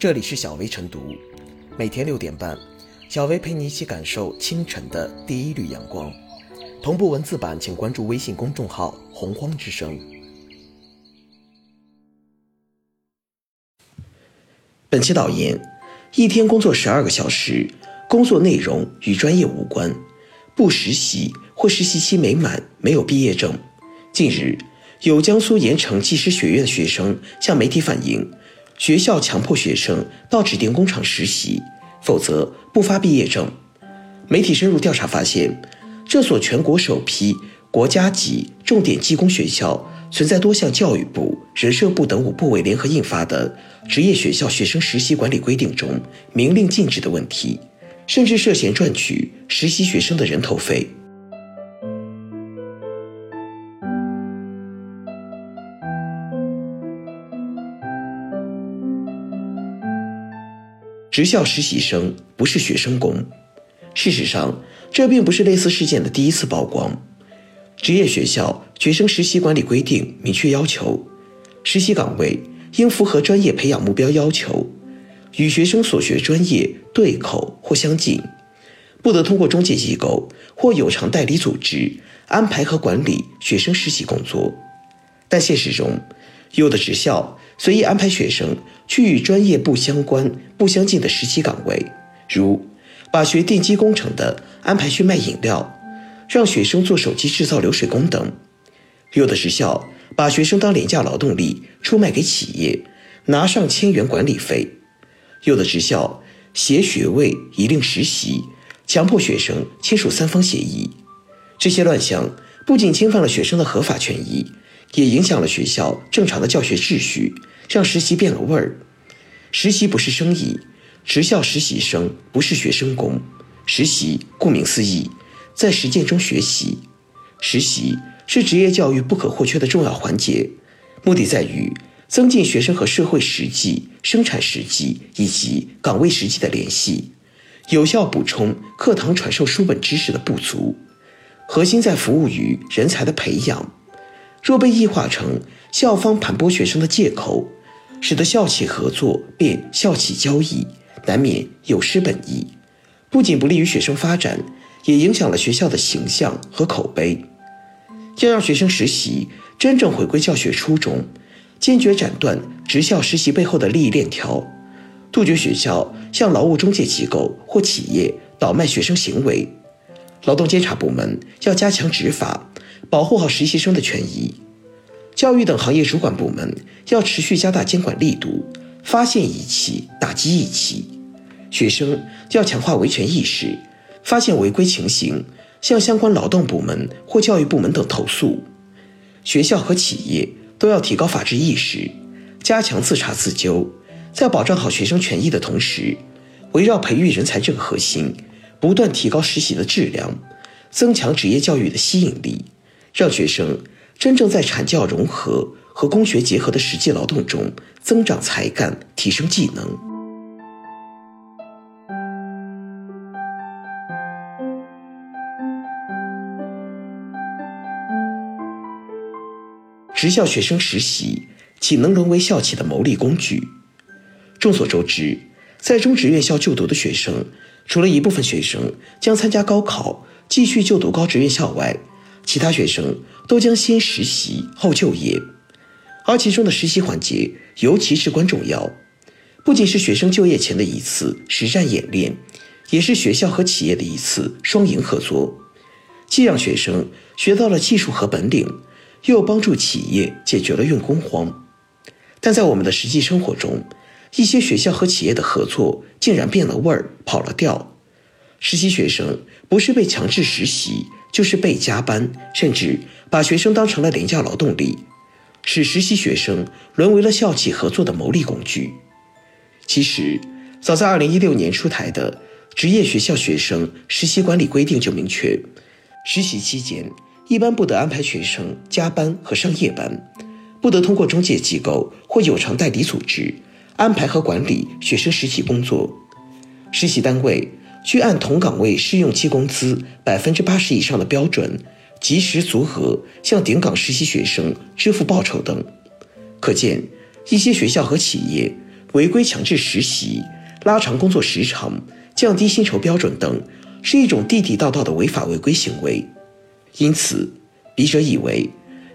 这里是小薇晨读，每天六点半，小薇陪你一起感受清晨的第一缕阳光。同步文字版，请关注微信公众号“洪荒之声”。本期导言：一天工作十二个小时，工作内容与专业无关，不实习或实习期没满，没有毕业证。近日，有江苏盐城技师学院的学生向媒体反映。学校强迫学生到指定工厂实习，否则不发毕业证。媒体深入调查发现，这所全国首批国家级重点技工学校存在多项教育部、人社部等五部委联合印发的《职业学校学生实习管理规定》中明令禁止的问题，甚至涉嫌赚取实习学生的人头费。职校实习生不是学生工。事实上，这并不是类似事件的第一次曝光。职业学校学生实习管理规定明确要求，实习岗位应符合专业培养目标要求，与学生所学专业对口或相近，不得通过中介机构或有偿代理组织安排和管理学生实习工作。但现实中，有的职校随意安排学生去与专业不相关、不相近的实习岗位，如把学电机工程的安排去卖饮料，让学生做手机制造流水工等；有的职校把学生当廉价劳动力出卖给企业，拿上千元管理费；有的职校携学位以令实习，强迫学生签署三方协议。这些乱象不仅侵犯了学生的合法权益。也影响了学校正常的教学秩序，让实习变了味儿。实习不是生意，职校实习生不是学生工。实习顾名思义，在实践中学习。实习是职业教育不可或缺的重要环节，目的在于增进学生和社会实际、生产实际以及岗位实际的联系，有效补充课堂传授书本知识的不足，核心在服务于人才的培养。若被异化成校方盘剥学生的借口，使得校企合作变校企交易，难免有失本意，不仅不利于学生发展，也影响了学校的形象和口碑。要让学生实习真正回归教学初衷，坚决斩断职校实习背后的利益链条，杜绝学校向劳务中介机构或企业倒卖学生行为。劳动监察部门要加强执法。保护好实习生的权益，教育等行业主管部门要持续加大监管力度，发现一起打击一起。学生要强化维权意识，发现违规情形向相关劳动部门或教育部门等投诉。学校和企业都要提高法治意识，加强自查自纠，在保障好学生权益的同时，围绕培育人才这个核心，不断提高实习的质量，增强职业教育的吸引力。让学生真正在产教融合和工学结合的实际劳动中增长才干、提升技能。职校学生实习岂能沦为校企的牟利工具？众所周知，在中职院校就读的学生，除了一部分学生将参加高考继续就读高职院校外，其他学生都将先实习后就业，而其中的实习环节尤其至关重要，不仅是学生就业前的一次实战演练，也是学校和企业的一次双赢合作，既让学生学到了技术和本领，又帮助企业解决了用工荒。但在我们的实际生活中，一些学校和企业的合作竟然变了味儿，跑了调。实习学生不是被强制实习。就是被加班，甚至把学生当成了廉价劳动力，使实习学生沦为了校企合作的牟利工具。其实，早在2016年出台的《职业学校学生实习管理规定》就明确，实习期间一般不得安排学生加班和上夜班，不得通过中介机构或有偿代理组织安排和管理学生实习工作，实习单位。需按同岗位试用期工资百分之八十以上的标准，及时足额向顶岗实习学生支付报酬等。可见，一些学校和企业违规强制实习、拉长工作时长、降低薪酬标准等，是一种地地道道的违法违规行为。因此，笔者以为，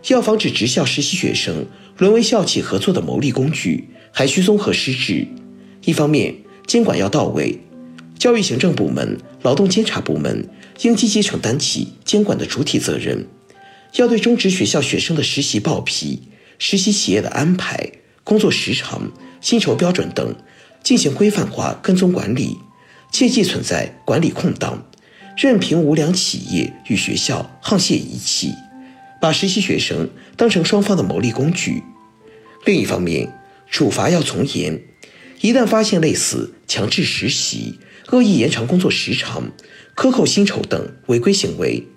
要防止职校实习学生沦为校企合作的牟利工具，还需综合施治。一方面，监管要到位，教育行政部门、劳动监察部门应积极承担起监管的主体责任，要对中职学校学生的实习报批、实习企业的安排、工作时长、薪酬标准等进行规范化跟踪管理，切忌存在管理空档。任凭无良企业与学校沆瀣一气，把实习学生当成双方的牟利工具。另一方面，处罚要从严，一旦发现类似强制实习、恶意延长工作时长、克扣薪酬等违规行为，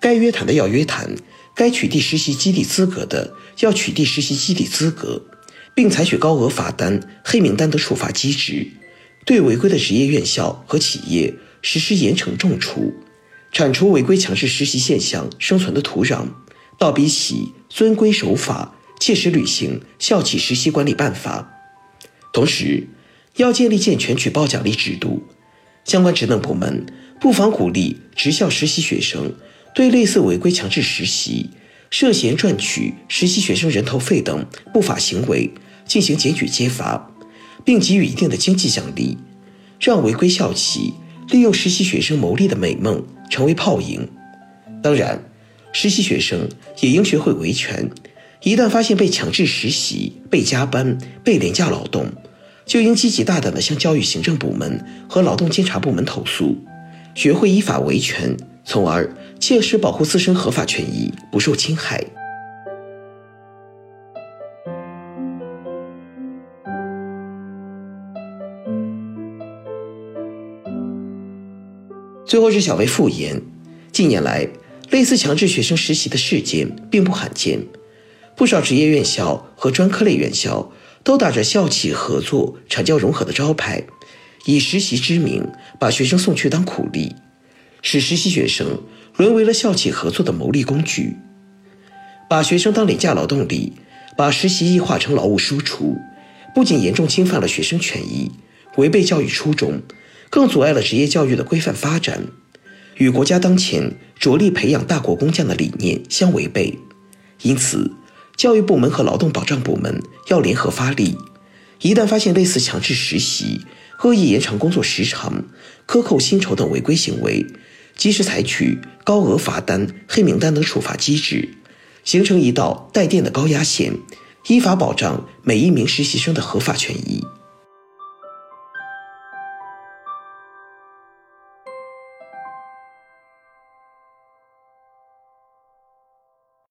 该约谈的要约谈，该取缔实习基地资格的要取缔实习基地资格，并采取高额罚单、黑名单的处罚机制，对违规的职业院校和企业。实施严惩重处，铲除违规强制实习现象生存的土壤，倒逼其遵规守法，切实履行校企实习管理办法。同时，要建立健全举报奖励制度，相关职能部门不妨鼓励职校实习学生对类似违规强制实习、涉嫌赚取实习学生人头费等不法行为进行检举揭发，并给予一定的经济奖励，让违规校企。利用实习学生牟利的美梦成为泡影。当然，实习学生也应学会维权。一旦发现被强制实习、被加班、被廉价劳动，就应积极大胆地向教育行政部门和劳动监察部门投诉，学会依法维权，从而切实保护自身合法权益不受侵害。最后是小薇复言，近年来类似强制学生实习的事件并不罕见，不少职业院校和专科类院校都打着校企合作、产教融合的招牌，以实习之名把学生送去当苦力，使实习学生沦为了校企合作的牟利工具，把学生当廉价劳动力，把实习异化成劳务输出，不仅严重侵犯了学生权益，违背教育初衷。更阻碍了职业教育的规范发展，与国家当前着力培养大国工匠的理念相违背。因此，教育部门和劳动保障部门要联合发力，一旦发现类似强制实习、恶意延长工作时长、克扣薪酬等违规行为，及时采取高额罚单、黑名单等处罚机制，形成一道带电的高压线，依法保障每一名实习生的合法权益。